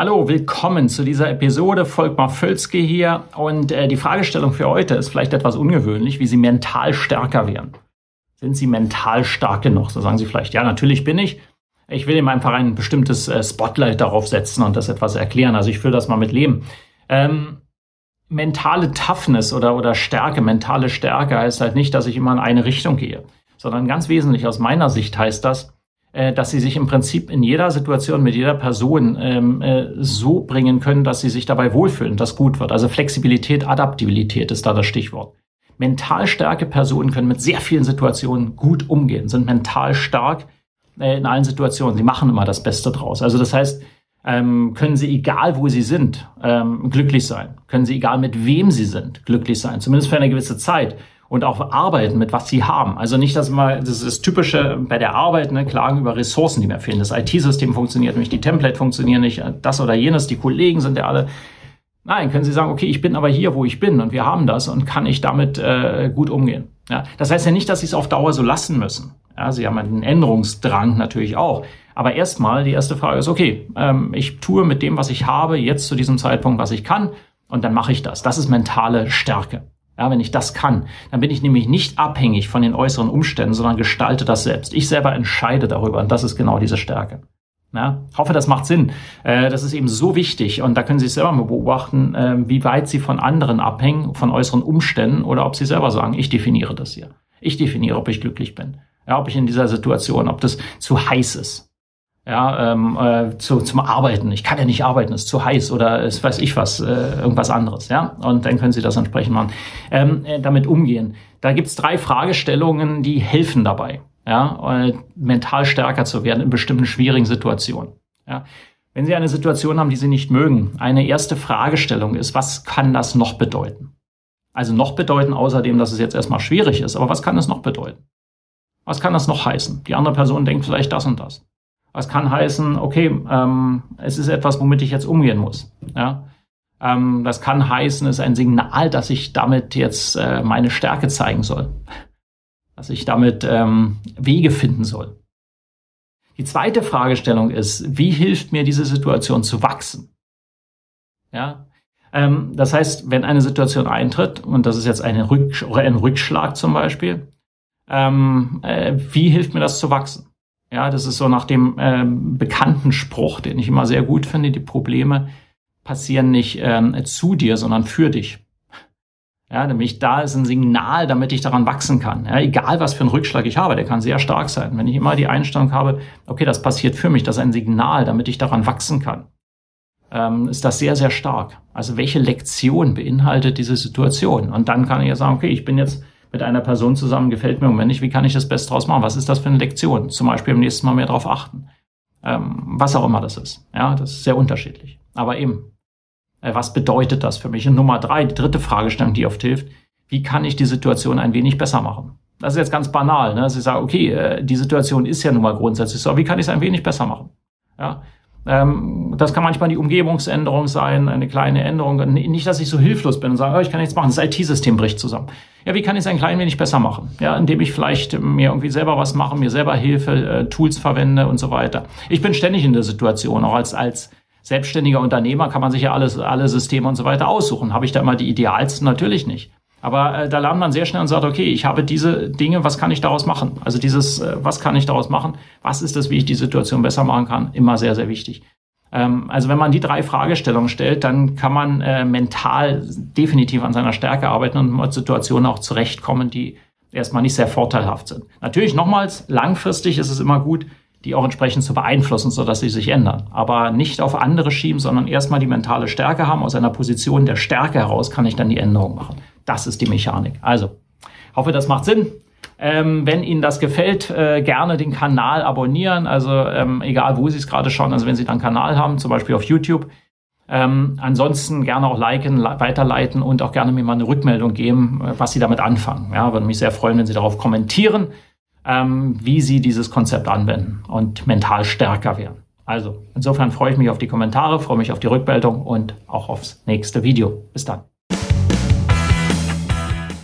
Hallo, willkommen zu dieser Episode. Volkmar Völzke hier. Und äh, die Fragestellung für heute ist vielleicht etwas ungewöhnlich, wie Sie mental stärker werden. Sind Sie mental stark genug? So sagen Sie vielleicht, ja, natürlich bin ich. Ich will ihm einfach ein bestimmtes äh, Spotlight darauf setzen und das etwas erklären. Also ich will das mal mit leben. Ähm, mentale Toughness oder, oder Stärke, mentale Stärke heißt halt nicht, dass ich immer in eine Richtung gehe, sondern ganz wesentlich aus meiner Sicht heißt das, dass sie sich im Prinzip in jeder Situation mit jeder Person ähm, äh, so bringen können, dass sie sich dabei wohlfühlen, dass gut wird. Also Flexibilität, Adaptabilität ist da das Stichwort. Mental starke Personen können mit sehr vielen Situationen gut umgehen, sind mental stark äh, in allen Situationen. Sie machen immer das Beste draus. Also das heißt, ähm, können sie, egal wo sie sind, ähm, glücklich sein. Können sie, egal mit wem sie sind, glücklich sein. Zumindest für eine gewisse Zeit und auch arbeiten mit was sie haben. Also nicht, dass mal, das ist das Typische bei der Arbeit, ne, Klagen über Ressourcen, die mir fehlen. Das IT-System funktioniert nicht, die Template funktionieren nicht, das oder jenes, die Kollegen sind ja alle. Nein, können Sie sagen, okay, ich bin aber hier, wo ich bin und wir haben das und kann ich damit äh, gut umgehen. Ja, das heißt ja nicht, dass Sie es auf Dauer so lassen müssen. Ja, Sie haben einen Änderungsdrang natürlich auch. Aber erstmal, die erste Frage ist, okay, ähm, ich tue mit dem, was ich habe, jetzt zu diesem Zeitpunkt, was ich kann, und dann mache ich das. Das ist mentale Stärke. Ja, wenn ich das kann, dann bin ich nämlich nicht abhängig von den äußeren Umständen, sondern gestalte das selbst. Ich selber entscheide darüber und das ist genau diese Stärke. Ja, hoffe, das macht Sinn. Äh, das ist eben so wichtig und da können Sie selber mal beobachten, äh, wie weit Sie von anderen abhängen, von äußeren Umständen oder ob Sie selber sagen, ich definiere das hier. Ich definiere, ob ich glücklich bin. Ja, ob ich in dieser Situation, ob das zu heiß ist ja, ähm, äh, zu, zum Arbeiten. Ich kann ja nicht arbeiten, ist zu heiß oder es weiß ich was, äh, irgendwas anderes, ja. Und dann können Sie das entsprechend machen. Ähm, äh, damit umgehen. Da gibt's drei Fragestellungen, die helfen dabei, ja, äh, mental stärker zu werden in bestimmten schwierigen Situationen. Ja. Wenn Sie eine Situation haben, die Sie nicht mögen, eine erste Fragestellung ist, was kann das noch bedeuten? Also noch bedeuten, außerdem, dass es jetzt erstmal schwierig ist, aber was kann es noch bedeuten? Was kann das noch heißen? Die andere Person denkt vielleicht das und das. Das kann heißen, okay, ähm, es ist etwas, womit ich jetzt umgehen muss. Ja? Ähm, das kann heißen, es ist ein Signal, dass ich damit jetzt äh, meine Stärke zeigen soll. Dass ich damit ähm, Wege finden soll. Die zweite Fragestellung ist, wie hilft mir diese Situation zu wachsen? Ja, ähm, das heißt, wenn eine Situation eintritt, und das ist jetzt eine Rück oder ein Rückschlag zum Beispiel, ähm, äh, wie hilft mir das zu wachsen? Ja, das ist so nach dem ähm, bekannten Spruch, den ich immer sehr gut finde, die Probleme passieren nicht ähm, zu dir, sondern für dich. Ja, nämlich da ist ein Signal, damit ich daran wachsen kann. Ja, egal was für einen Rückschlag ich habe, der kann sehr stark sein. Wenn ich immer die Einstellung habe, okay, das passiert für mich, das ist ein Signal, damit ich daran wachsen kann, ähm, ist das sehr, sehr stark. Also welche Lektion beinhaltet diese Situation? Und dann kann ich ja sagen, okay, ich bin jetzt mit einer Person zusammen, gefällt mir und wenn nicht, wie kann ich das Beste draus machen? Was ist das für eine Lektion? Zum Beispiel im nächsten Mal mehr darauf achten. Ähm, was auch immer das ist. Ja, das ist sehr unterschiedlich. Aber eben, äh, was bedeutet das für mich? Und Nummer drei, die dritte Fragestellung, die oft hilft, wie kann ich die Situation ein wenig besser machen? Das ist jetzt ganz banal. Ne? Sie sagen, okay, äh, die Situation ist ja nun mal grundsätzlich so, aber wie kann ich es ein wenig besser machen? Ja, das kann manchmal die Umgebungsänderung sein, eine kleine Änderung. Nicht, dass ich so hilflos bin und sage, oh, ich kann nichts machen, das IT-System bricht zusammen. Ja, wie kann ich es ein klein wenig besser machen? Ja, indem ich vielleicht mir irgendwie selber was mache, mir selber Hilfe, äh, Tools verwende und so weiter. Ich bin ständig in der Situation, auch als, als selbstständiger Unternehmer kann man sich ja alles, alle Systeme und so weiter aussuchen. Habe ich da immer die idealsten? Natürlich nicht. Aber äh, da lernt man sehr schnell und sagt, okay, ich habe diese Dinge, was kann ich daraus machen? Also dieses, äh, was kann ich daraus machen? Was ist das, wie ich die Situation besser machen kann? Immer sehr, sehr wichtig. Ähm, also wenn man die drei Fragestellungen stellt, dann kann man äh, mental definitiv an seiner Stärke arbeiten und mit Situationen auch zurechtkommen, die erstmal nicht sehr vorteilhaft sind. Natürlich nochmals, langfristig ist es immer gut, die auch entsprechend zu beeinflussen, sodass sie sich ändern. Aber nicht auf andere schieben, sondern erstmal die mentale Stärke haben. Aus einer Position der Stärke heraus kann ich dann die Änderung machen. Das ist die Mechanik. Also, hoffe, das macht Sinn. Ähm, wenn Ihnen das gefällt, äh, gerne den Kanal abonnieren. Also ähm, egal, wo Sie es gerade schauen. Also wenn Sie dann einen Kanal haben, zum Beispiel auf YouTube, Ähm, ansonsten gerne auch liken, weiterleiten und auch gerne mir mal eine Rückmeldung geben, äh, was Sie damit anfangen. Ja, würde mich sehr freuen, wenn Sie darauf kommentieren, ähm, wie Sie dieses Konzept anwenden und mental stärker werden. Also, insofern freue ich mich auf die Kommentare, freue mich auf die Rückmeldung und auch aufs nächste Video. Bis dann.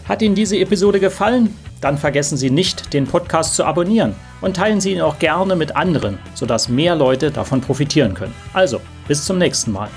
Hat Ihnen diese Episode gefallen? Dann vergessen Sie nicht, den Podcast zu abonnieren und teilen Sie ihn auch gerne mit anderen, sodass mehr Leute davon profitieren können. Also, bis zum nächsten Mal.